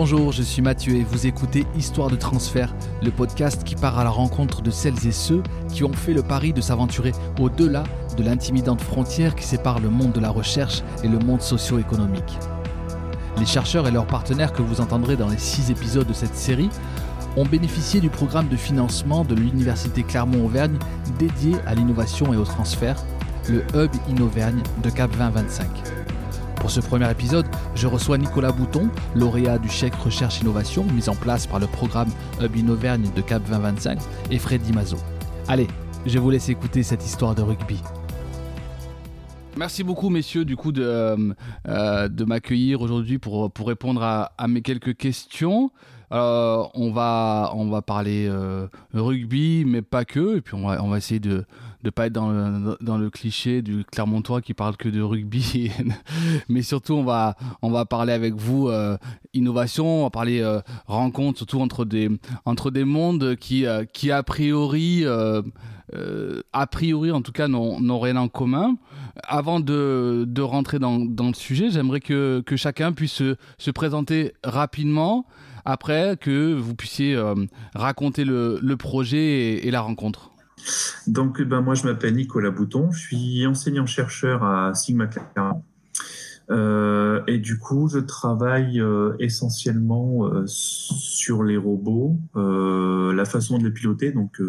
Bonjour, je suis Mathieu et vous écoutez Histoire de transfert, le podcast qui part à la rencontre de celles et ceux qui ont fait le pari de s'aventurer au-delà de l'intimidante frontière qui sépare le monde de la recherche et le monde socio-économique. Les chercheurs et leurs partenaires que vous entendrez dans les six épisodes de cette série ont bénéficié du programme de financement de l'Université Clermont-Auvergne dédié à l'innovation et au transfert, le Hub Innovergne de Cap 2025. Pour ce premier épisode, je reçois Nicolas Bouton, lauréat du chèque Recherche Innovation mis en place par le programme Hub Innovergne de Cap 2025, et Freddy Mazo. Allez, je vous laisse écouter cette histoire de rugby. Merci beaucoup, messieurs, du coup, de, euh, euh, m'accueillir aujourd'hui pour, répondre à, mes quelques questions. Euh, on, va, on va parler rugby, mais pas que. Et puis, on va, on va essayer de ne pas être dans le, cliché du Clermontois qui parle que de rugby. mais surtout, on va, on va parler avec vous innovation, on va parler rencontre, surtout entre des, entre des mondes qui, qui a priori euh, a priori en tout cas, n'ont rien en commun. Avant de, de rentrer dans, le sujet, j'aimerais que, que, chacun puisse se, se, présenter rapidement, après que vous puissiez euh, raconter le, le projet et, et, la rencontre. Donc, ben, moi, je m'appelle Nicolas Bouton, je suis enseignant-chercheur à Sigma Clermont. Euh, et du coup, je travaille euh, essentiellement euh, sur les robots, la façon de les piloter, donc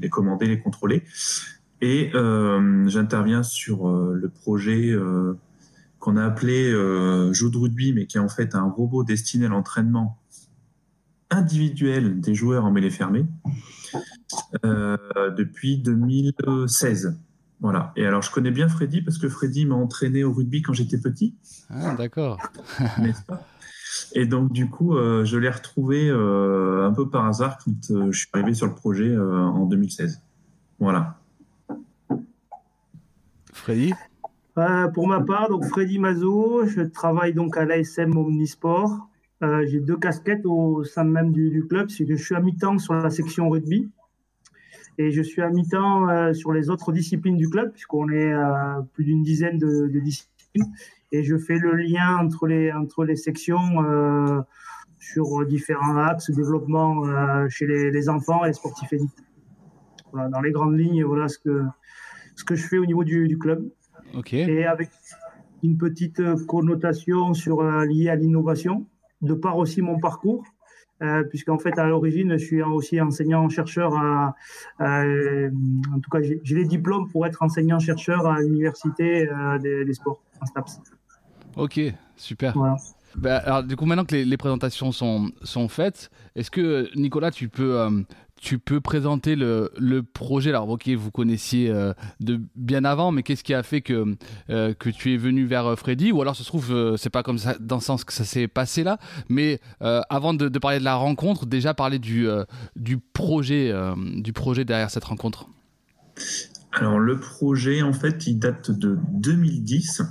les commander, les contrôler. Et j'interviens sur le projet qu'on a appelé jeu de rugby, mais qui est en fait un robot destiné à l'entraînement individuel des joueurs en mêlée fermée depuis 2016. Voilà. Et alors, je connais bien Freddy parce que Freddy m'a entraîné au rugby quand j'étais petit. Ah, d'accord. Et donc, du coup, euh, je l'ai retrouvé euh, un peu par hasard quand euh, je suis arrivé sur le projet euh, en 2016. Voilà. Freddy? Euh, Pour ma part, donc Freddy Mazo, je travaille donc à l'ASM Omnisport. J'ai deux casquettes au sein même du, du club, c'est que je suis à mi-temps sur la section rugby et je suis à mi-temps euh, sur les autres disciplines du club, puisqu'on est euh, plus d'une dizaine de, de, disciplines. Et je fais le lien entre les, entre les sections euh, sur différents axes, développement chez les, les, enfants et les sportifs élites. Voilà, dans les grandes lignes, voilà ce que, ce que je fais au niveau du, du club. Okay. Et avec une petite connotation sur, liée à l'innovation, de par aussi mon parcours euh, puisqu'en fait, à l'origine, je suis aussi enseignant-chercheur à, à, en tout cas, j'ai les diplômes pour être enseignant-chercheur à l'université euh, des, des, sports, en STAPS. Ok, super. Voilà. Bah, alors, du coup, maintenant que les, les présentations sont, sont faites, est-ce que, Nicolas, tu peux, euh, tu peux présenter le, projet. Alors, ok, vous connaissiez euh, de bien avant, mais qu'est-ce qui a fait que, euh, que tu es venu vers euh, Freddy? Ou alors, ça se trouve, c'est pas comme ça, dans le sens que ça s'est passé là, mais avant de, de, parler de la rencontre, déjà parler du, du, projet, du projet derrière cette rencontre. Alors, le projet, en fait, il date de 2010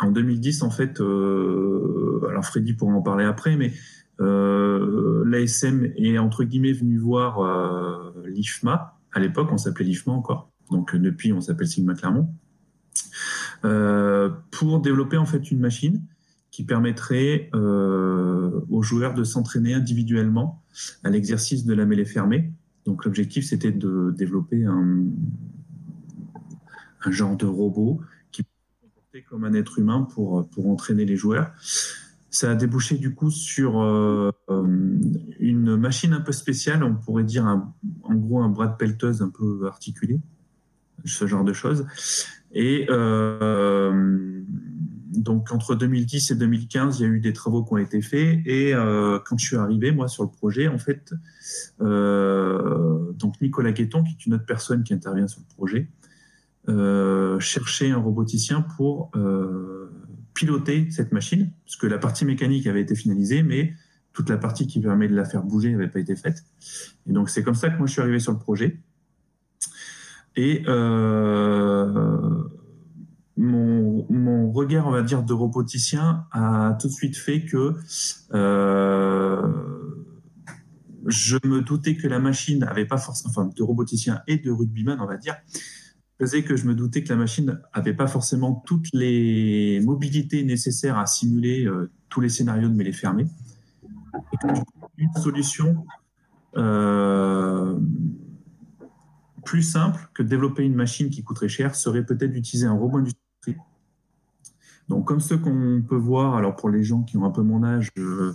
en 2010, en fait, alors Freddy pourra en parler après, mais l'ASM est entre guillemets venu voir euh, l'IFMA. À l'époque, on s'appelait l'IFMA encore. Donc depuis, on s'appelle Sigma Clermont. Euh, pour développer en fait une machine qui permettrait euh, aux joueurs de s'entraîner individuellement à l'exercice de la mêlée fermée. Donc l'objectif, c'était de développer un, genre de robot comme un être humain pour, pour entraîner les joueurs. Ça a débouché du coup sur euh, une machine un peu spéciale, on pourrait dire un, en gros un bras de pelleteuse un peu articulé, ce genre de choses. Et euh, donc entre 2010 et 2015, il y a eu des travaux qui ont été faits. Et euh, quand je suis arrivé moi sur le projet, en fait, euh, donc Nicolas Guetton, qui est une autre personne qui intervient sur le projet, euh, chercher un roboticien pour euh, piloter cette machine, parce que la partie mécanique avait été finalisée, mais toute la partie qui permet de la faire bouger n'avait pas été faite. Et donc c'est comme ça que moi je suis arrivé sur le projet. Et euh, mon, mon, regard, on va dire, de roboticien a tout de suite fait que euh, je me doutais que la machine n'avait pas forcément, enfin, de roboticien et de rugbyman, on va dire, faisait que je me doutais que la machine n'avait pas forcément toutes les mobilités nécessaires à simuler euh, tous les scénarios de mêlée fermée. Une solution plus simple que de développer une machine qui coûterait cher serait peut-être d'utiliser un robot industriel. Donc, comme ceux qu'on peut voir, alors pour les gens qui ont un peu mon âge, euh,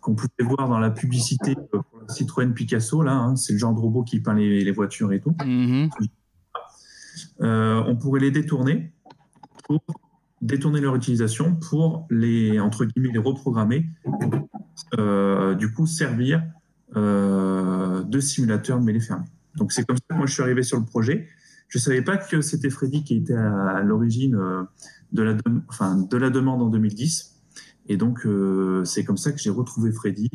qu'on pouvait voir dans la publicité pour Citroën Picasso, là, hein, c'est le genre de robot qui peint les, voitures et tout. Mm-hmm. Euh, on pourrait les détourner pour détourner leur utilisation pour les entre guillemets les reprogrammer, euh, du coup servir de simulateur mêlée fermée. Donc c'est comme ça que moi je suis arrivé sur le projet. Je ne savais pas que c'était Freddy qui était à, l'origine euh, de, la demande en 2010. Et donc, euh, c'est comme ça que j'ai retrouvé Freddy.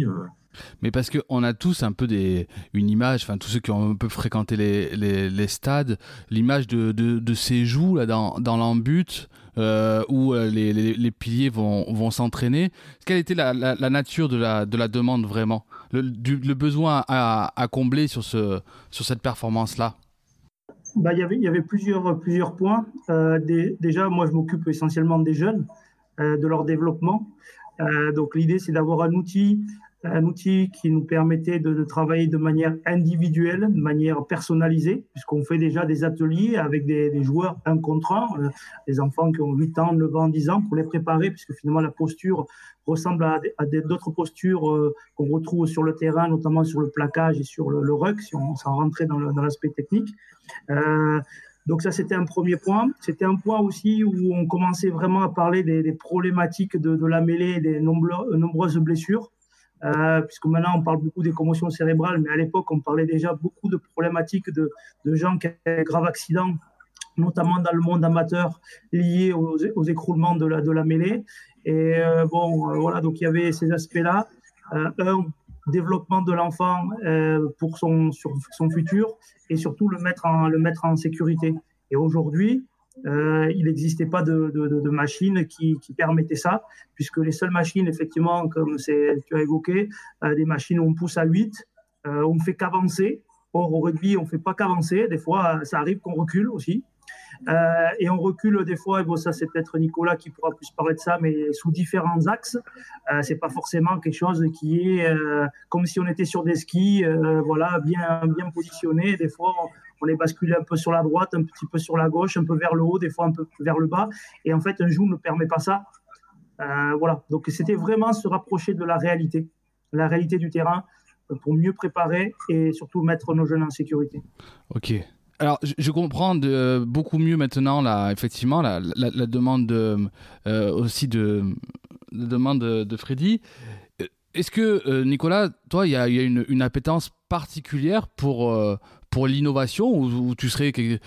Euh. Mais parce qu'on a tous un peu des, une image, enfin tous ceux qui ont un peu fréquenté les, les, stades, l'image de, de, ces joues là, dans, dans l'embut, où les, les, piliers vont, vont s'entraîner. Quelle était la, la, nature de la, de la demande vraiment? Le, besoin à, combler sur, ce, sur cette performance-là? Bah, y Il y avait plusieurs, plusieurs points. Euh, déjà, moi, je m'occupe essentiellement des jeunes, euh, de leur développement. Euh, donc, l'idée, c'est d'avoir un outil un outil qui nous permettait de, travailler de manière individuelle, de manière personnalisée, puisqu'on fait déjà des ateliers avec des, joueurs un contre un, euh, des enfants qui ont 8 ans, 9 ans, 10 ans, pour les préparer, puisque finalement la posture ressemble à, d'autres postures euh, qu'on retrouve sur le terrain, notamment sur le plaquage et sur le, le ruck, si on s'en rentrait dans l'aspect technique. Euh, donc ça, c'était un premier point. C'était un point aussi où on commençait vraiment à parler des, problématiques de, de, la mêlée et des nombreuses blessures. Euh, puisque maintenant on parle beaucoup des commotions cérébrales, mais à l'époque on parlait déjà beaucoup de problématiques de, gens qui avaient de graves accidents, notamment dans le monde amateur, liés aux, écroulements de la, de la mêlée. Et euh, bon, euh, voilà, donc il y avait ces aspects-là. un, développement de l'enfant pour son, son futur, et surtout le mettre le mettre en sécurité. Et aujourd'hui, euh, il n'existait pas de, de, machine qui, qui, permettait ça, puisque les seules machines, effectivement, comme tu as évoqué, euh, des machines où on pousse à 8, euh, on ne fait qu'avancer. Or, au rugby, on ne fait pas qu'avancer. Des fois, ça arrive qu'on recule aussi. et on recule des fois, et bon, ça c'est peut-être Nicolas qui pourra plus parler de ça, mais sous différents axes. C'est pas forcément quelque chose qui est comme si on était sur des skis, voilà, bien bien positionné. Des fois, est basculé un peu sur la droite, un petit peu sur la gauche, un peu vers le haut, des fois un peu vers le bas. Et en fait, un joue ne permet pas ça. Euh, voilà. Donc, c'était vraiment se rapprocher de la réalité, la réalité du terrain, euh, pour mieux préparer et surtout mettre nos jeunes en sécurité. Ok. Alors, je, comprends de, beaucoup mieux maintenant, là, effectivement, la, demande euh, aussi de, demande de, Freddy. Est-ce que, Nicolas, toi, il y a, une, une, appétence particulière pour, pour l'innovation ou, tu serais tu,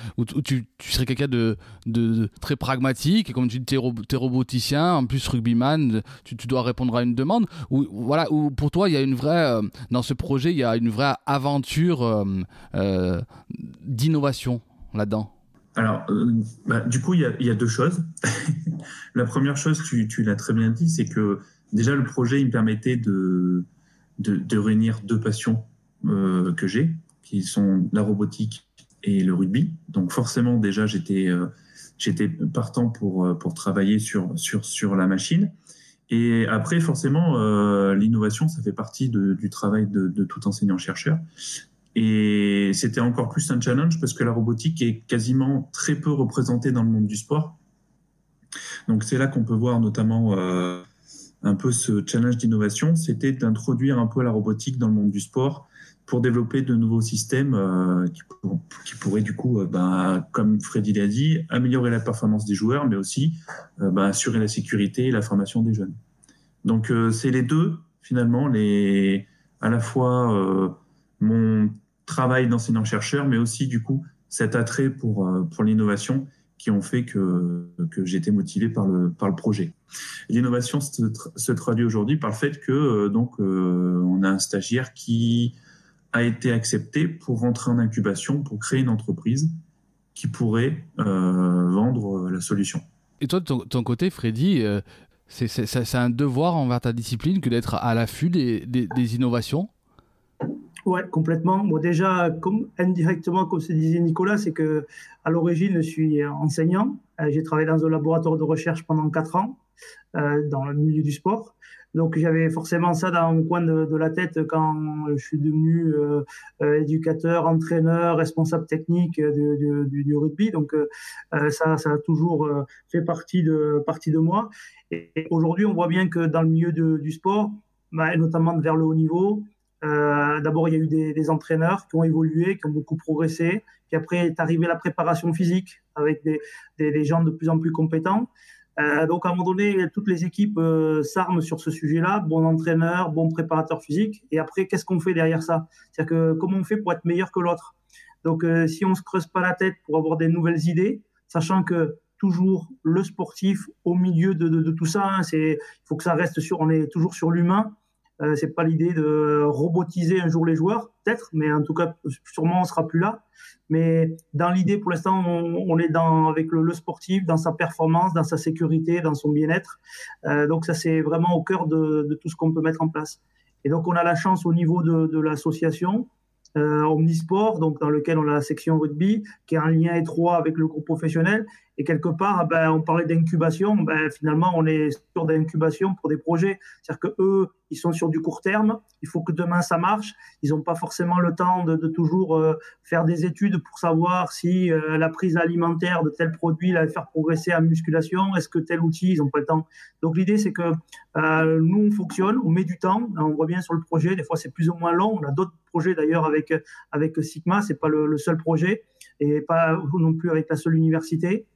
serais quelqu'un de, très pragmatique et comme tu dis t'es, es roboticien en plus rugbyman tu, tu dois répondre à une demande ou voilà ou pour toi il y a une vraie euh, dans ce projet il y a une vraie aventure euh, euh, d'innovation là-dedans? Alors, bah, du coup, il y, a, deux choses. la première chose, tu, tu l'as très bien dit, c'est que déjà le projet, me permettait de, de, réunir deux passions que j'ai qui sont la robotique et le rugby. Donc forcément, déjà, j'étais euh, j'étais partant pour, euh, pour travailler sur, sur, sur la machine. Et après, forcément, euh, l'innovation, ça fait partie du travail de tout enseignant-chercheur. Et c'était encore plus un challenge parce que la robotique est quasiment très peu représentée dans le monde du sport. Donc c'est là qu'on peut voir notamment un peu ce challenge d'innovation, c'était d'introduire un peu la robotique dans le monde du sport pour développer de nouveaux systèmes euh, qui, pourraient du coup, euh, ben, comme Freddy l'a dit, améliorer la performance des joueurs, mais aussi euh, ben, assurer la sécurité et la formation des jeunes. Donc c'est les deux finalement, les, à la fois mon travail d'enseignant-chercheur, mais aussi du coup cet attrait pour, pour l'innovation qui ont fait que, été motivé par le, projet. L'innovation se, traduit aujourd'hui par le fait que donc on a un stagiaire qui a été accepté pour rentrer en incubation, pour créer une entreprise qui pourrait euh, vendre euh, la solution. Et toi, de ton, côté, Freddy, euh, c'est un devoir envers ta discipline que d'être à l'affût des, innovations? Oui, complètement. Moi, déjà, indirectement, comme se disait Nicolas, c'est que à l'origine, je suis enseignant. J'ai travaillé dans un laboratoire de recherche pendant quatre ans dans le milieu du sport. Donc j'avais forcément ça dans mon coin de, la tête quand je suis devenu euh, euh, éducateur, entraîneur, responsable technique du, rugby. Donc ça, ça a toujours fait partie de, partie de moi. Et, aujourd'hui, on voit bien que dans le milieu du sport, bah, notamment vers le haut niveau, d'abord il y a eu des, entraîneurs qui ont évolué, qui ont beaucoup progressé. Puis après est arrivée la préparation physique avec des, gens de plus en plus compétents. Euh, donc à un moment donné, toutes les équipes euh, s'arment sur ce sujet-là, bon entraîneur, bon préparateur physique. Et après, qu'est-ce qu'on fait derrière ça? C'est-à-dire que comment on fait pour être meilleur que l'autre? Donc euh, si on se creuse pas la tête pour avoir des nouvelles idées, sachant que toujours le sportif au milieu de, tout ça, hein, il faut que ça reste sur, on est toujours sur l'humain. Euh, c'est pas l'idée de robotiser un jour les joueurs, peut-être, mais en tout cas, sûrement on sera plus là. Mais dans l'idée, pour l'instant, on, est dans avec le, sportif, dans sa performance, dans sa sécurité, dans son bien-être. Euh, donc ça, c'est vraiment au cœur de, tout ce qu'on peut mettre en place. Et donc, on a la chance au niveau de, l'association euh, Omnisport, donc dans lequel on a la section rugby, qui a un lien étroit avec le groupe professionnel. Et quelque part, ben, on parlait d'incubation. Ben, finalement, on est sur d'incubation pour des projets. C'est-à-dire que eux, ils sont sur du court terme. Il faut que demain ça marche. Ils n'ont pas forcément le temps de, toujours euh, faire des études pour savoir si euh, la prise alimentaire de tel produit va faire progresser en musculation. Est-ce que tel outil, ils n'ont pas le temps? Donc l'idée, c'est que euh, nous, on fonctionne, on met du temps. On revient sur le projet. Des fois, c'est plus ou moins long. On a d'autres projets d'ailleurs avec Sigma. C'est pas le, le seul projet et pas non plus avec la seule université.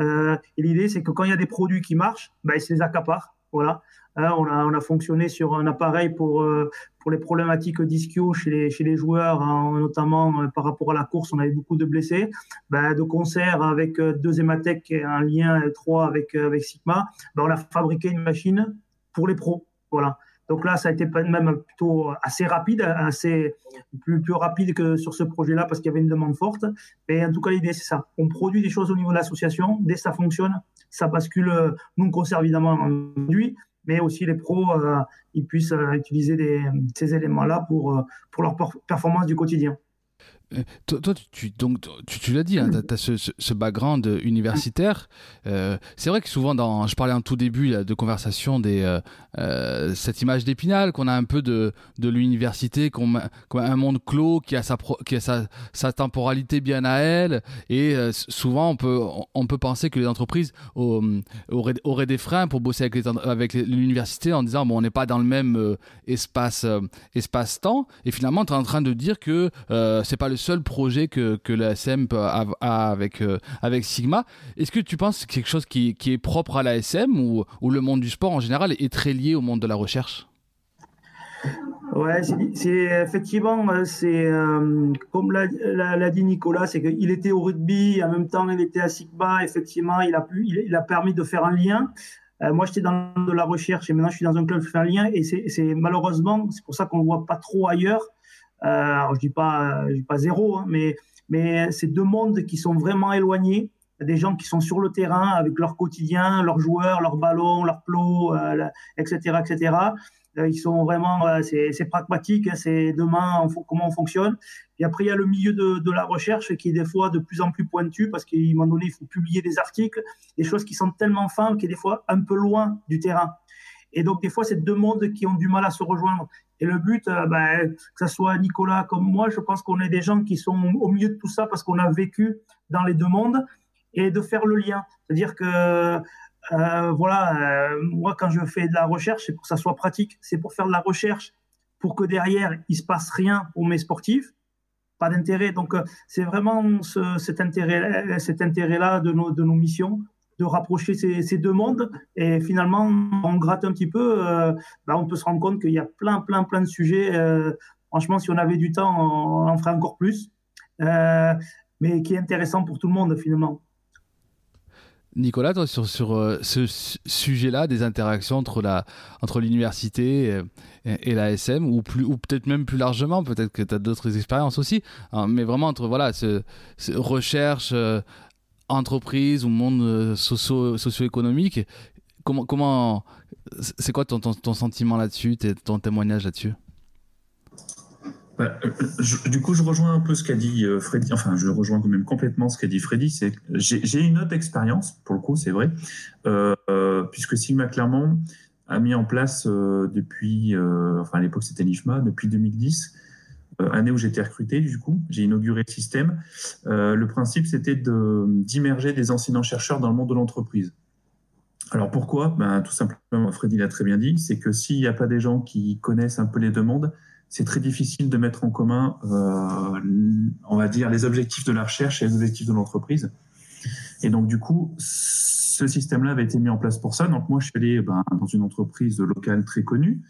Euh, l'idée, c'est que quand il y a des produits qui marchent, ben, ils se les accaparent. Voilà. Hein, on, a, on a fonctionné sur un appareil pour, euh, pour les problématiques d'ischio chez les, chez les joueurs, hein, notamment euh, par rapport à la course, on avait beaucoup de blessés. Ben, de concert avec deux Ematec et un lien étroit avec, avec Sigma, ben, on a fabriqué une machine pour les pros. Voilà. Donc là, ça a été même plutôt assez rapide, assez plus, rapide que sur ce projet-là parce qu'il y avait une demande forte. Mais en tout cas, l'idée, c'est ça. On produit des choses au niveau de l'association. Dès que ça fonctionne, ça bascule. Nous, on conserve évidemment un produit, mais aussi les pros, euh, ils puissent euh, utiliser ces éléments-là pour, euh, pour leur performance du quotidien. Euh, toi, tu, donc, tu, l'as dit, hein, tu as, ce, ce, background universitaire. Euh, c'est vrai que souvent, dans, je parlais en tout début de conversation, euh, cette image d'épinal qu'on a un peu de, de l'université, qu'on a un monde clos qui a, sa, qui a sa, sa temporalité bien à elle. Et souvent, on peut, on peut penser que les entreprises auraient, auraient des freins pour bosser avec l'université en disant bon, on n'est pas dans le même espace, espace-temps. Et finalement, tu es en train de dire que c'est pas le seul projet que, que l'ASM a, a, avec, euh, avec Sigma. Est-ce que tu penses que c'est quelque chose qui, qui, est propre à l'ASM ou, ou le monde du sport en général est très lié au monde de la recherche? Ouais, c'est effectivement, euh, c'est euh, comme l'a dit Nicolas, c'est qu'il était au rugby, en même temps il était à Sigma. Effectivement, il a pu, il, a permis de faire un lien. moi, j'étais dans de la recherche et maintenant je suis dans un club qui fait un lien. Et c'est malheureusement, c'est pour ça qu'on ne voit pas trop ailleurs. Euh, je dis je dis pas zéro, hein, mais mais c'est deux mondes qui sont vraiment éloignés. Des gens qui sont sur le terrain avec leur quotidien, leurs joueurs, leurs ballons, leurs plots, euh, etc., etc. Euh, ils sont vraiment, euh, c'est pragmatique, hein, c'est demain comment on fonctionne. Et après, il y a le milieu de, de, la recherche qui est des fois de plus en plus pointu parce qu'à un moment donné, il faut publier des articles, des choses qui sont tellement fins qui est des fois un peu loin du terrain. Et donc, des fois, c'est deux mondes qui ont du mal à se rejoindre. Et le but, euh, ben, que ce soit Nicolas comme moi, je pense qu'on est des gens qui sont au milieu de tout ça parce qu'on a vécu dans les deux mondes et de faire le lien. C'est-à-dire que, euh, voilà, euh, moi, quand je fais de la recherche, c'est pour que ça soit pratique. C'est pour faire de la recherche pour que derrière, il se passe rien pour mes sportifs. Pas d'intérêt. Donc, c'est vraiment ce, cet intérêt, intérêt-là de nos, de nos missions de rapprocher ces, deux mondes. Et finalement, on gratte un petit peu, euh, bah, on peut se rendre compte qu'il y a plein, plein, plein de sujets. Euh, franchement, si on avait du temps, on en ferait encore plus. Euh, mais qui est intéressant pour tout le monde finalement. Nicolas, toi, sur, sur ce sujet-là, des interactions entre la entre l'université et, et, la SM, ou, ou peut-être même plus largement, peut-être que tu as d'autres expériences aussi, hein, mais vraiment entre voilà, ce, ce recherche, entreprise ou monde euh, socio, socio-économique. Comment, comment, c'est quoi ton, ton, sentiment là-dessus, ton témoignage là-dessus? Bah, euh, du coup, je rejoins un peu ce qu'a dit euh, Freddy. Enfin, je rejoins quand même complètement ce qu'a dit Freddy. C'est j'ai une autre expérience, pour le coup, c'est vrai, puisque Sigma clairement a mis en place depuis, enfin à l'époque c'était l'IFMA, depuis 2010, année où j'étais recruté du coup, j'ai inauguré le système. le principe c'était d'immerger des enseignants-chercheurs dans le monde de l'entreprise. Alors pourquoi? Ben, Tout simplement, Freddy l'a très bien dit, c'est que s'il n'y a pas des gens qui connaissent un peu les demandes, c'est très difficile de mettre en commun, euh, on va dire, les objectifs de la recherche et les objectifs de l'entreprise. Et donc, du coup, ce système-là avait été mis en place pour ça. Donc, moi, je suis allé ben, dans une entreprise locale très connue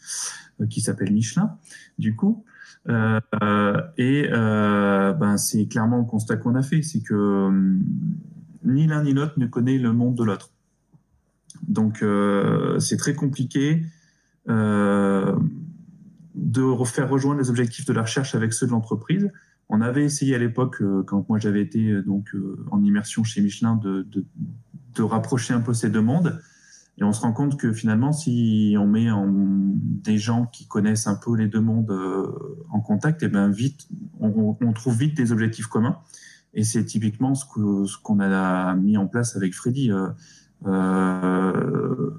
euh, qui s'appelle Michelin, du coup. Euh, et ben, c'est clairement le constat qu'on a fait, c'est que hum, ni l'un ni l'autre ne connaît le monde de l'autre. Donc, c'est très compliqué de refaire rejoindre les objectifs de la recherche avec ceux de l'entreprise. On avait essayé à l'époque, euh, quand moi j'avais été euh, donc euh, en immersion chez Michelin, de, de, rapprocher un peu ces deux mondes. Et on se rend compte que finalement, si on met des gens qui connaissent un peu les deux mondes en contact, et eh ben vite, on, trouve vite des objectifs communs. Et c'est typiquement ce qu'on a mis en place avec Freddy. Euh,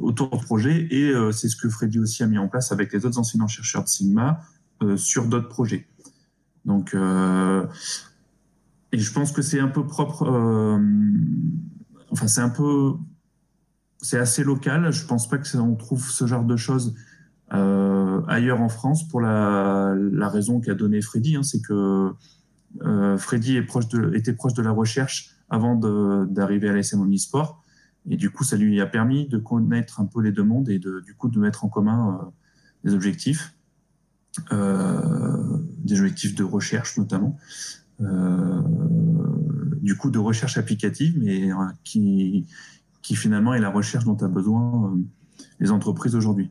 autour du projet et euh, c'est ce que Freddy aussi a mis en place avec les autres enseignants-chercheurs de Sigma euh, sur d'autres projets. Donc, euh, et je pense que c'est un peu propre, enfin c'est un peu, c'est assez local. Je pense pas que on trouve ce genre de choses ailleurs en France pour la, la raison qu'a donné Freddy, hein, c'est que Freddy proche de, était proche de la recherche avant d'arriver à l'ASM Omnisport. Et du coup, ça lui a permis de connaître un peu les deux mondes et de, du coup de mettre en commun euh, des objectifs, euh, des objectifs de recherche notamment, euh, du coup de recherche applicative, mais qui, qui finalement est la recherche dont a besoin les entreprises aujourd'hui.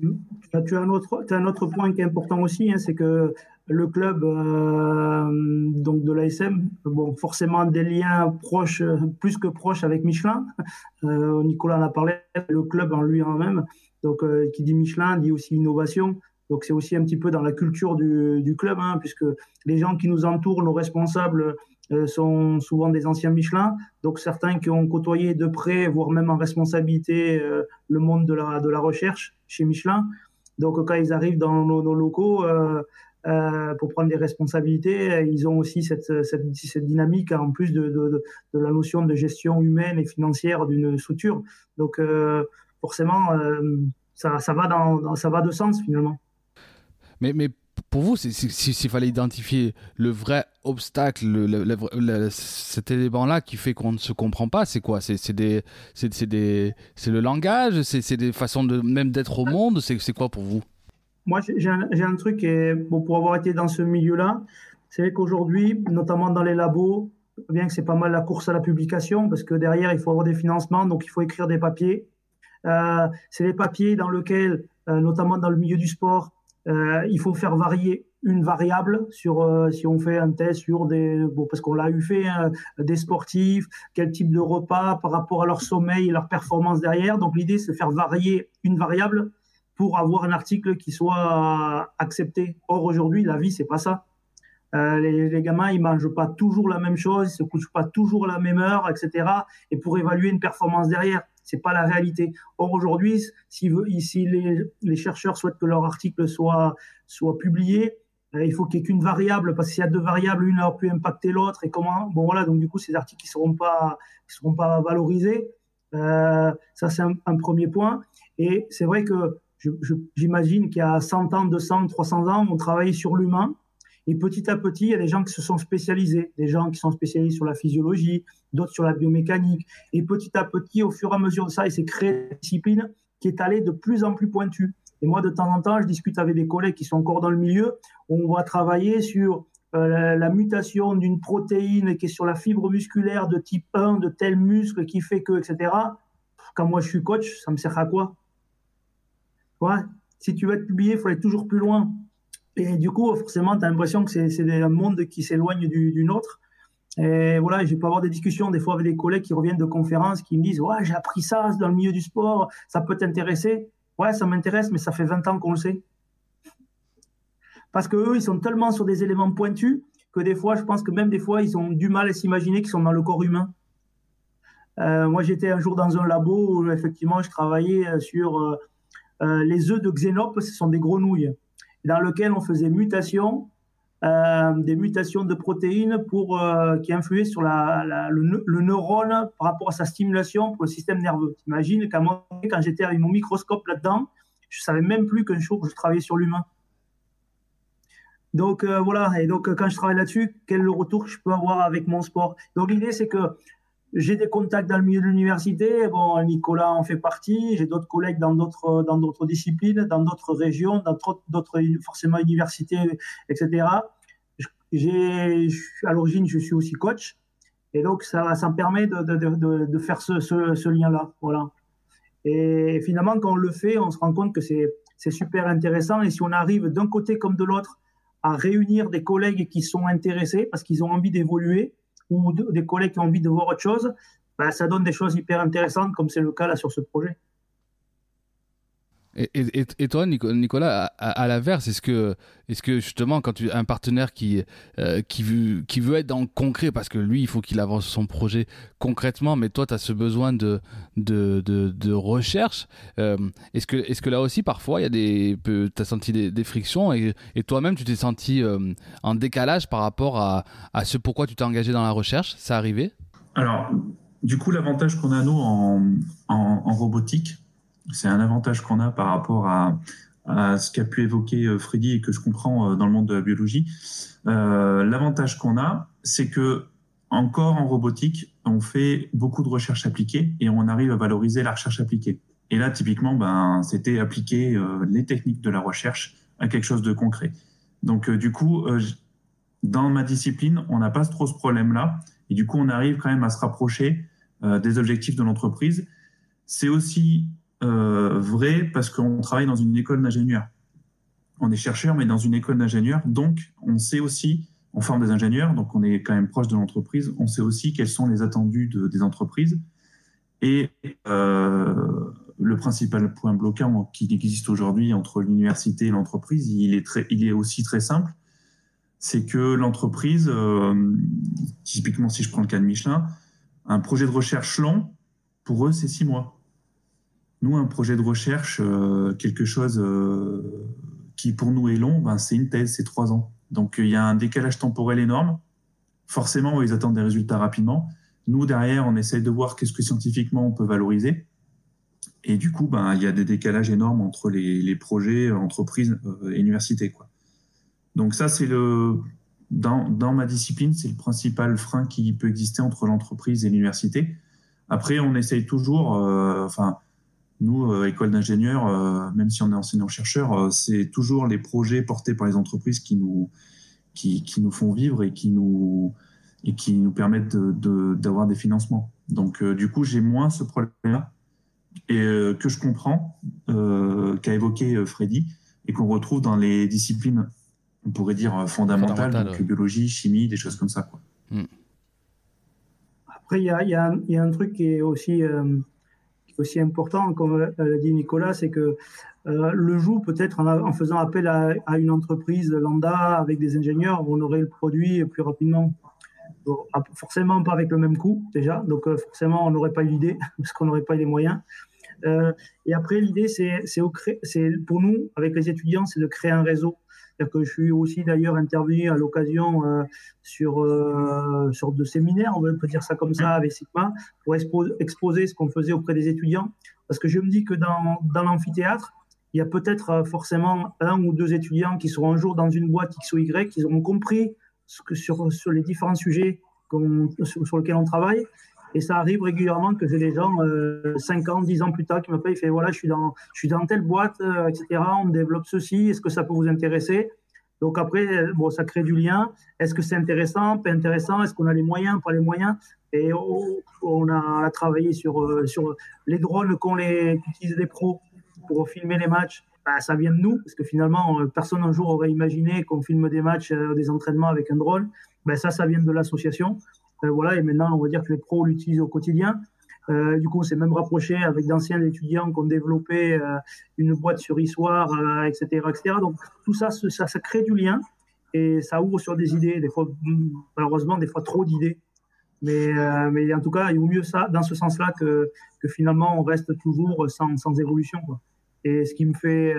Tu as un autre, as un autre point qui est important aussi, hein, c'est que le club euh, donc de l'ASM, bon, forcément des liens proches, plus que proches avec Michelin. Euh, Nicolas en a parlé, le club en lui-même. Donc, euh, qui dit Michelin dit aussi innovation. Donc, c'est aussi un petit peu dans la culture du, club, hein, puisque les gens qui nous entourent, nos responsables, euh, sont souvent des anciens Michelin. Donc, certains qui ont côtoyé de près, voire même en responsabilité, euh, le monde de la, recherche chez Michelin. Donc, quand ils arrivent dans nos, locaux, euh, pour prendre des responsabilités. Ils ont aussi cette, dynamique en plus de, la notion de gestion humaine et financière d'une structure. Donc forcément, ça va de sens finalement. Mais, pour vous, s'il fallait identifier le vrai obstacle, le, le, le, cet élément-là qui fait qu'on ne se comprend pas, c'est quoi? C'est le langage? C'est des façons de même d'être au monde? C'est quoi pour vous? Moi, j'ai un, truc, pour avoir été dans ce milieu-là, c'est qu'aujourd'hui, notamment dans les labos, bien que c'est pas mal la course à la publication, parce que derrière, il faut avoir des financements, donc il faut écrire des papiers. Euh, c'est les papiers dans lesquels, euh, notamment dans le milieu du sport, euh, il faut faire varier une variable sur euh, si on fait un test sur des bon parce qu'on l'a eu fait hein, des sportifs quel type de repas par rapport à leur sommeil leur performance derrière donc l'idée c'est de faire varier une variable pour avoir un article qui soit accepté. Or, aujourd'hui, la vie, c'est pas ça. Euh, les, les, gamins, ils mangent pas toujours la même chose, ils se couchent pas toujours à la même heure, etc. Et pour évaluer une performance derrière, c'est pas la réalité. Or aujourd'hui, si, les, les, chercheurs souhaitent que leur article soit publié, euh, il faut qu'il n'y ait qu'une variable parce qu'il y a deux variables, l'une aurait pu impacter l'autre et comment. Bon voilà, donc du coup, ces articles qui seront pas seront pas valorisés. Euh, ça c'est un, un, premier point. Et c'est vrai que j'imagine qu'il y a 100 ans, 200, 300 ans, on travaillait sur l'humain. Et petit à petit, il y a des gens qui se sont spécialisés, des gens qui sont spécialisés sur la physiologie, d'autres sur la biomécanique. Et petit à petit, au fur et à mesure de ça, il s'est créé une discipline qui est allée de plus en plus pointue. Et moi, de temps en temps, je discute avec des collègues qui sont encore dans le milieu. On va travailler sur euh, la, la, mutation d'une protéine qui est sur la fibre musculaire de type 1 de tel muscle qui fait que, etc. Quand moi je suis coach, ça me sert à quoi? Si tu veux être publié, il faut aller toujours plus loin. Et du coup, forcément, tu as l'impression que c'est un monde qui s'éloigne du, nôtre. Et voilà, je peux avoir des discussions des fois avec des collègues qui reviennent de conférences qui me disent Ouais, j'ai appris ça dans le milieu du sport, ça peut t'intéresser. Ouais, ça m'intéresse, mais ça fait 20 ans qu'on le sait. Parce qu'eux, ils sont tellement sur des éléments pointus que des fois, je pense que même des fois, ils ont du mal à s'imaginer qu'ils sont dans le corps humain. moi, j'étais un jour dans un labo où effectivement, je travaillais sur les œufs de xénope, ce sont des grenouilles, dans lequel on faisait mutation euh, des mutations de protéines pour, euh, qui influaient sur le, neurone par rapport à sa stimulation pour le système nerveux. Imagine quand, quand j'étais avec mon microscope là-dedans, je savais même plus qu'un jour je travaillais sur l'humain. Donc euh, voilà, et donc quand je travaille là-dessus, quel est le retour que je peux avoir avec mon sport? Donc l'idée c'est que j'ai des contacts dans le milieu de l'université. Bon, Nicolas en fait partie. J'ai d'autres collègues dans d'autres dans d'autres disciplines, dans d'autres régions, dans d'autres forcément universités, etc. J'ai, à l'origine, je suis aussi coach, et donc ça, ça me permet de, de, de, faire ce, ce, lien-là, voilà. Et finalement, quand on le fait, on se rend compte que c'est super intéressant. Et si on arrive d'un côté comme de l'autre à réunir des collègues qui sont intéressés parce qu'ils ont envie d'évoluer, ou des collègues qui ont envie de voir autre chose, ben, ça donne des choses hyper intéressantes, comme c'est le cas là sur ce projet. Et, toi, Nicolas, à, l'inverse, est-ce que, est-ce que justement, quand tu as un partenaire qui, euh, qui, veut, qui veut être dans le concret, parce que lui, il faut qu'il avance son projet concrètement, mais toi, tu as ce besoin de, de, de, recherche, euh, est-ce, que, est-ce que là aussi, parfois, tu as senti des, frictions et, toi-même, tu t'es senti euh, en décalage par rapport à, à ce pourquoi tu t'es engagé dans la recherche? Ça arrivé Alors, du coup, l'avantage qu'on a, nous, en, en robotique, c'est un avantage qu'on a par rapport à, ce qu'a pu évoquer euh, Freddy et que je comprends euh, dans le monde de la biologie. Euh, l'avantage qu'on a, c'est que encore en robotique, on fait beaucoup de recherche appliquée et on arrive à valoriser la recherche appliquée. Et là, typiquement, ben, c'était appliquer les techniques de la recherche à quelque chose de concret. Donc, du coup, dans ma discipline, on n'a pas trop ce problème-là. Et du coup, on arrive quand même à se rapprocher des objectifs de l'entreprise. C'est aussi euh, vrai parce qu'on travaille dans une école d'ingénieurs. On est chercheur, mais dans une école d'ingénieurs. Donc, on sait aussi, on forme des ingénieurs, donc on est quand même proche de l'entreprise. On sait aussi quels sont les attendus des entreprises. Et euh, le principal point bloquant qui existe aujourd'hui entre l'université et l'entreprise, il est, aussi très simple. C'est que l'entreprise, euh, typiquement si je prends le cas de Michelin, un projet de recherche long, pour eux, c'est six mois. Nous, un projet de recherche, euh, quelque chose euh, qui pour nous est long, ben, c'est une thèse, c'est trois ans. Donc il y a un décalage temporel énorme. Forcément, ils attendent des résultats rapidement. Nous, derrière, on essaye de voir qu'est-ce que scientifiquement on peut valoriser. Et du coup, ben, il y a des décalages énormes entre les, projets, entreprises euh, et universités. Donc ça, c'est le... Dans, dans ma discipline, c'est le principal frein qui peut exister entre l'entreprise et l'université. Après, on essaye toujours, nous, euh, école d'ingénieurs, euh, même si on est enseignant-chercheur, euh, c'est toujours les projets portés par les entreprises qui nous, qui, qui nous font vivre et qui nous, et qui nous permettent d'avoir de, des financements. Donc, du coup, j'ai moins ce problème-là et que je comprends, qu'a évoqué Freddy, et qu'on retrouve dans les disciplines, on pourrait dire fondamentales, donc biologie, chimie, des choses comme ça. Quoi. Hmm. Après, il y a, y, a, y a, un truc qui est aussi aussi important, comme l'a dit Nicolas, c'est que euh, le jour, peut-être en, faisant appel à, une entreprise lambda avec des ingénieurs, on aurait le produit plus rapidement. forcément pas avec le même coût déjà, donc euh, forcément on n'aurait pas eu l'idée parce qu'on n'aurait pas eu les moyens. Euh, et après l'idée c'est pour nous avec les étudiants c'est de créer un réseau que je suis aussi d'ailleurs intervenu à l'occasion euh, sur, euh, sur de séminaires, on peut dire ça comme ça, avec Sigma, pour exposer ce qu'on faisait auprès des étudiants. Parce que je me dis que dans, dans l'amphithéâtre, il y a peut-être euh, forcément un ou deux étudiants qui seront un jour dans une boîte X ou Y, qui auront compris ce que sur, sur les différents sujets sur, sur lesquels on travaille, et ça arrive régulièrement que j'ai des gens, euh, 5 ans, 10 ans plus tard, qui m'appellent, ils font voilà, je suis dans, je suis dans telle boîte, euh, etc. On développe ceci, est-ce que ça peut vous intéresser? Donc après, euh, bon, ça crée du lien. Est-ce que c'est intéressant, pas intéressant Est-ce qu'on a les moyens, pas les moyens Et on, a, travaillé sur, euh, sur les drones qu'on les utilisent des pros pour filmer les matchs. Bah, ça vient de nous, parce que finalement, personne un jour aurait imaginé qu'on filme des matchs, des entraînements avec un drone. Ben, ça, ça vient de l'association. Euh, voilà, et maintenant, on va dire que les pros l'utilisent au quotidien. Euh, du coup, on s'est même rapproché avec d'anciens étudiants qui ont développé euh, une boîte sur Issoire, etc., etc. Donc, tout ça, ça, crée du lien et ça ouvre sur des idées, des fois, malheureusement, des fois trop d'idées. Mais, en tout cas, il vaut mieux ça dans ce sens-là que, finalement on reste toujours sans, évolution. Et ce qui me fait,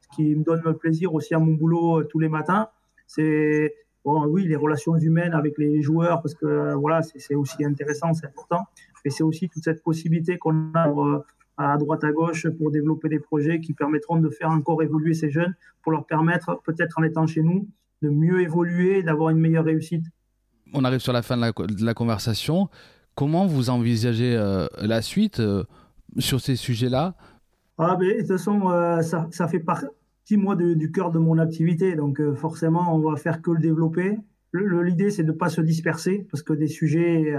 ce qui me donne plaisir aussi à mon boulot tous les matins, c'est bon, oui, les relations humaines avec les joueurs, parce que voilà, c'est aussi intéressant, c'est important. Et c'est aussi toute cette possibilité qu'on a à droite à gauche pour développer des projets qui permettront de faire encore évoluer ces jeunes, pour leur permettre, peut-être en étant chez nous, de mieux évoluer, d'avoir une meilleure réussite. On arrive sur la fin de la, conversation. Comment vous envisagez euh, la suite euh, sur ces sujets-là? Ah, ben, De toute façon, euh, ça, ça, fait partie, moi, du cœur de mon activité. Donc, forcément, on va faire que le développer. L'idée, c'est de ne pas se disperser, parce que des sujets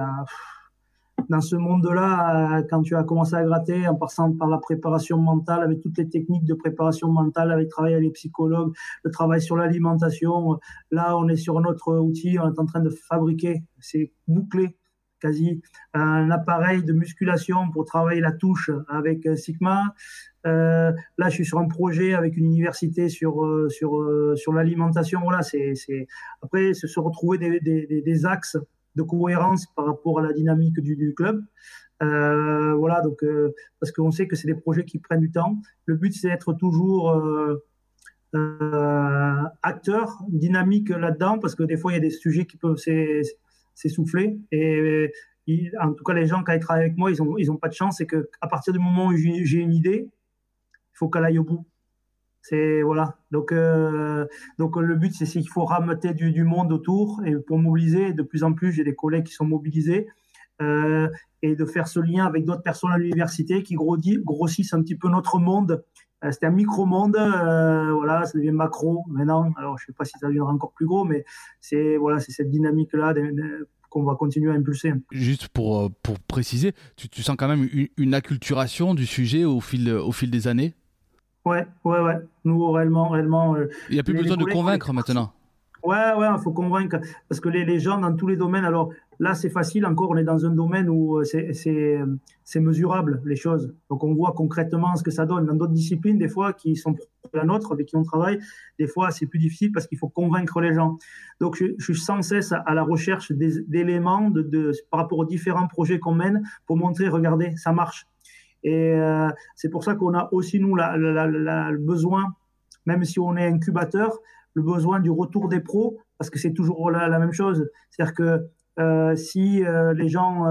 dans ce monde-là, euh, quand tu as commencé à gratter, en passant par la préparation mentale, avec toutes les techniques de préparation mentale, avec le travail avec les psychologues, le travail sur l'alimentation, là, on est sur un autre outil, on est en train de fabriquer, c'est bouclé quasi, un appareil de musculation pour travailler la touche avec euh, Sigma. Euh, là, je suis sur un projet avec une université sur sur sur l'alimentation. Voilà, c'est après se retrouver des, axes de cohérence par rapport à la dynamique du, club. Euh, voilà, donc euh, parce qu'on sait que c'est des projets qui prennent du temps. Le but c'est d'être toujours euh, acteur, dynamique là-dedans, parce que des fois il y a des sujets qui peuvent s'essouffler. Et, en tout cas, les gens ils travaillent avec moi, ils ont ils ont pas de chance. C'est que à partir du moment où j'ai une idée, il faut qu'elle aille au bout. C'est voilà. Donc euh, donc le but c'est qu'il faut ramener du, monde autour et pour mobiliser. De plus en plus, j'ai des collègues qui sont mobilisés euh, et de faire ce lien avec d'autres personnes à l'université qui grossissent un petit peu notre monde. Euh, c'était un micro-monde, voilà, ça devient macro maintenant. Alors je sais pas si ça deviendra encore plus gros, mais c'est voilà, cette dynamique là qu'on va continuer à impulser. Juste pour, pour préciser, tu, tu sens quand même une, une, acculturation du sujet au fil, au fil des années? Ouais, ouais, ouais. Nous, réellement, réellement. Euh, il n'y a plus besoin de convaincre maintenant. Ouais, ouais, il faut convaincre. Parce que les, les, gens, dans tous les domaines, alors là, c'est facile encore, on est dans un domaine où euh, c'est mesurable, les choses. Donc, on voit concrètement ce que ça donne. Dans d'autres disciplines, des fois, qui sont la nôtre, avec qui on travaille, des fois, c'est plus difficile parce qu'il faut convaincre les gens. Donc, je, je, suis sans cesse à la recherche d'éléments de, de, par rapport aux différents projets qu'on mène pour montrer, regardez, ça marche. Et euh, c'est pour ça qu'on a aussi, nous, le besoin, même si on est incubateur, le besoin du retour des pros, parce que c'est toujours la, même chose. C'est-à-dire que euh, si euh, les gens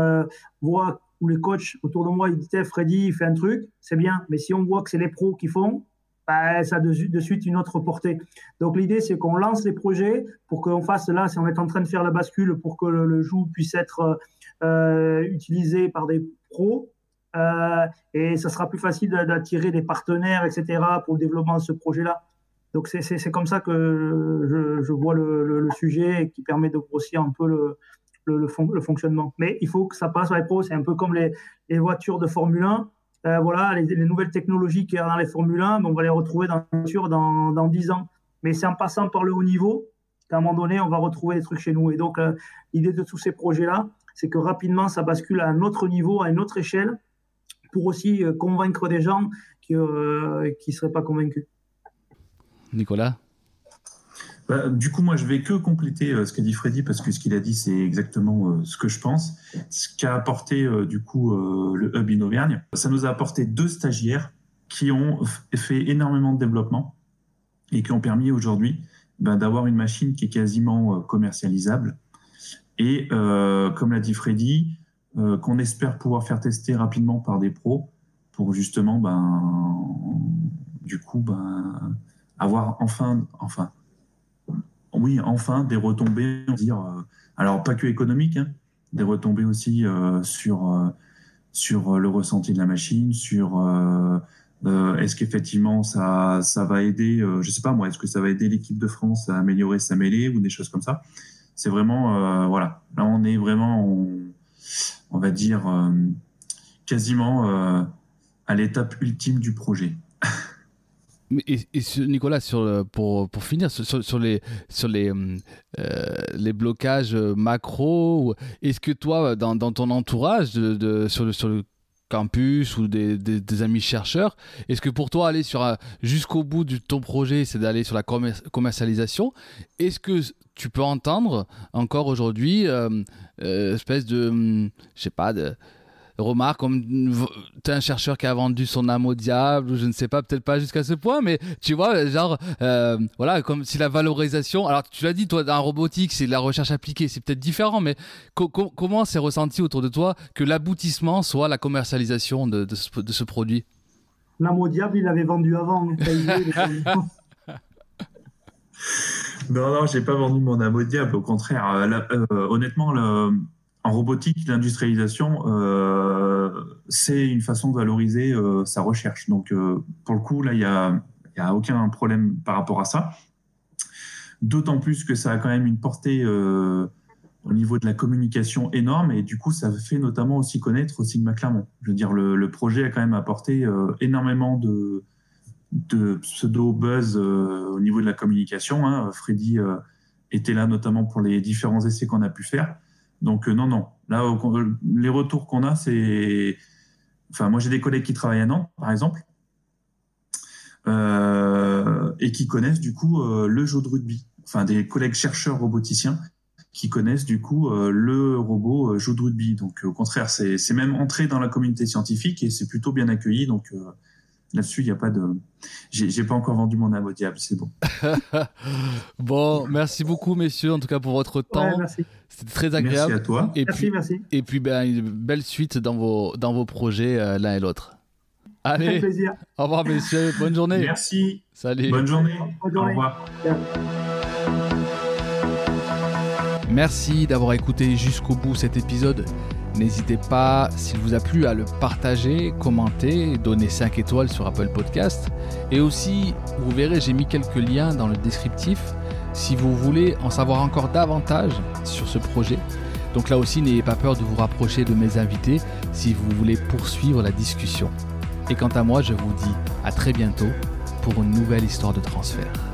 voient ou les coachs autour de moi, ils disent Freddy, il fait un truc, c'est bien. Mais si on voit que c'est les pros qui font, bah, ça a de, suite une autre portée. Donc l'idée, c'est qu'on lance les projets pour qu'on fasse là, si on est en train de faire la bascule pour que le, le puisse être utilisé par des pros, euh, et ça sera plus facile d'attirer des partenaires, etc., pour le développement de ce projet-là. Donc c'est comme ça que je, je vois le, le, sujet et qui permet de grossir un peu le, le, fonctionnement. Mais il faut que ça passe à les. C'est un peu comme les, les, voitures de Formule 1. Euh, voilà, les, les, nouvelles technologies qui sont dans les Formule 1, on va les retrouver dans dans, dans 10 ans. Mais c'est en passant par le haut niveau qu'à un moment donné, on va retrouver des trucs chez nous. Et donc, euh, l'idée de tous ces projets-là, c'est que rapidement, ça bascule à un autre niveau, à une autre échelle, pour aussi euh, convaincre des gens qui ne euh, seraient pas convaincus. Nicolas? Bah, du coup, moi, je vais que compléter euh, ce qu'a dit Freddy parce que ce qu'il a dit, c'est exactement ce que je pense. Ce qu'a apporté du coup le hub in Auvergne, ça nous a apporté deux stagiaires qui ont fait énormément de développement et qui ont permis aujourd'hui ben, d'avoir une machine qui est quasiment commercialisable. Et comme l'a dit Freddy, euh, qu'on espère pouvoir faire tester rapidement par des pros pour justement, ben, du coup, ben, avoir enfin, enfin, oui, enfin des retombées, dire, euh, alors pas que économiques, hein, des retombées aussi euh, sur sur le ressenti de la machine, sur est-ce qu'effectivement ça ça va aider, je sais pas moi, est-ce que ça va aider l'équipe de France à améliorer sa mêlée ou des choses comme ça. C'est vraiment voilà, là on est vraiment va dire, euh, quasiment euh, à l'étape ultime du projet. Et, Nicolas, pour, pour finir, sur, les, sur les, euh, les blocages macro, est-ce que toi, dans, ton entourage, sur, sur le campus ou des, amis chercheurs. Est-ce que pour toi, aller jusqu'au bout de ton projet, c'est d'aller sur la commercialisation? Est-ce que tu peux entendre encore aujourd'hui, euh, espèce de, hum, je sais pas, de remarque comme tu es un chercheur qui a vendu son âme au diable ou je ne sais pas peut-être pas jusqu'à ce point mais tu vois genre euh, voilà comme si la valorisation alors tu l'as dit toi dans robotique c'est de la recherche appliquée c'est peut-être différent mais comment c'est ressenti autour de toi que l'aboutissement soit la commercialisation de, de, ce, produit? L'âme au diable il l'avait vendu avant non non j'ai pas vendu mon âme au diable au contraire. Euh, euh, honnêtement le en robotique, l'industrialisation, euh, c'est une façon de valoriser euh, sa recherche. Donc, euh, pour le coup, là, il n'y a, aucun problème par rapport à ça. D'autant plus que ça a quand même une portée au niveau de la communication énorme et du coup, ça fait notamment aussi connaître Sigma Clermont. Je veux dire, le, projet a quand même apporté énormément de, de pseudo-buzz au niveau de la communication. Hein. Freddy était là notamment pour les différents essais qu'on a pu faire. Donc euh, non, non. Là, les retours qu'on a, c'est... Enfin, moi, j'ai des collègues qui travaillent à Nantes, par exemple, euh, et qui connaissent du coup euh, le jeu de rugby. Enfin, des collègues chercheurs roboticiens qui connaissent du coup le robot jeu de rugby. Donc, au contraire, c'est même entré dans la communauté scientifique et c'est plutôt bien accueilli. Donc, Là-dessus, il n'y a pas de. J'ai pas encore vendu mon âme au diable, c'est bon. bon, merci beaucoup, messieurs, en tout cas pour votre temps. C'était très agréable. Merci à toi. Et merci, puis, merci. Et puis, ben, une belle suite dans vos, dans vos projets, euh, l'un et l'autre. Allez, plaisir. au revoir, messieurs. Bonne journée. Merci. Salut. Bonne journée. Au revoir. Merci d'avoir écouté jusqu'au bout cet épisode. N'hésitez pas, s'il vous a plu, à le partager, commenter, donner 5 étoiles sur Apple Podcast. Et aussi, vous verrez, j'ai mis quelques liens dans le descriptif si vous voulez en savoir encore davantage sur ce projet. Donc là aussi, n'ayez pas peur de vous rapprocher de mes invités si vous voulez poursuivre la discussion. Et quant à moi, je vous dis à très bientôt pour une nouvelle histoire de transfert.